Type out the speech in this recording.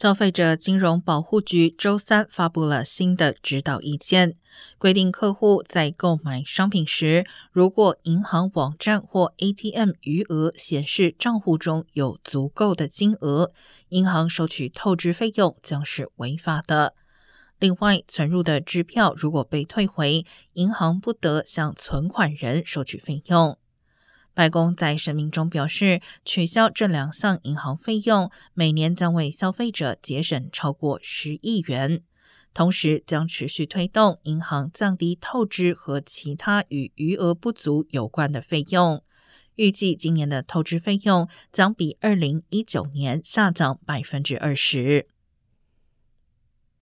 消费者金融保护局周三发布了新的指导意见，规定客户在购买商品时，如果银行网站或 ATM 余额显示账户中有足够的金额，银行收取透支费用将是违法的。另外，存入的支票如果被退回，银行不得向存款人收取费用。白宫在声明中表示，取消这两项银行费用，每年将为消费者节省超过十亿元，同时将持续推动银行降低透支和其他与余额不足有关的费用。预计今年的透支费用将比二零一九年下降百分之二十。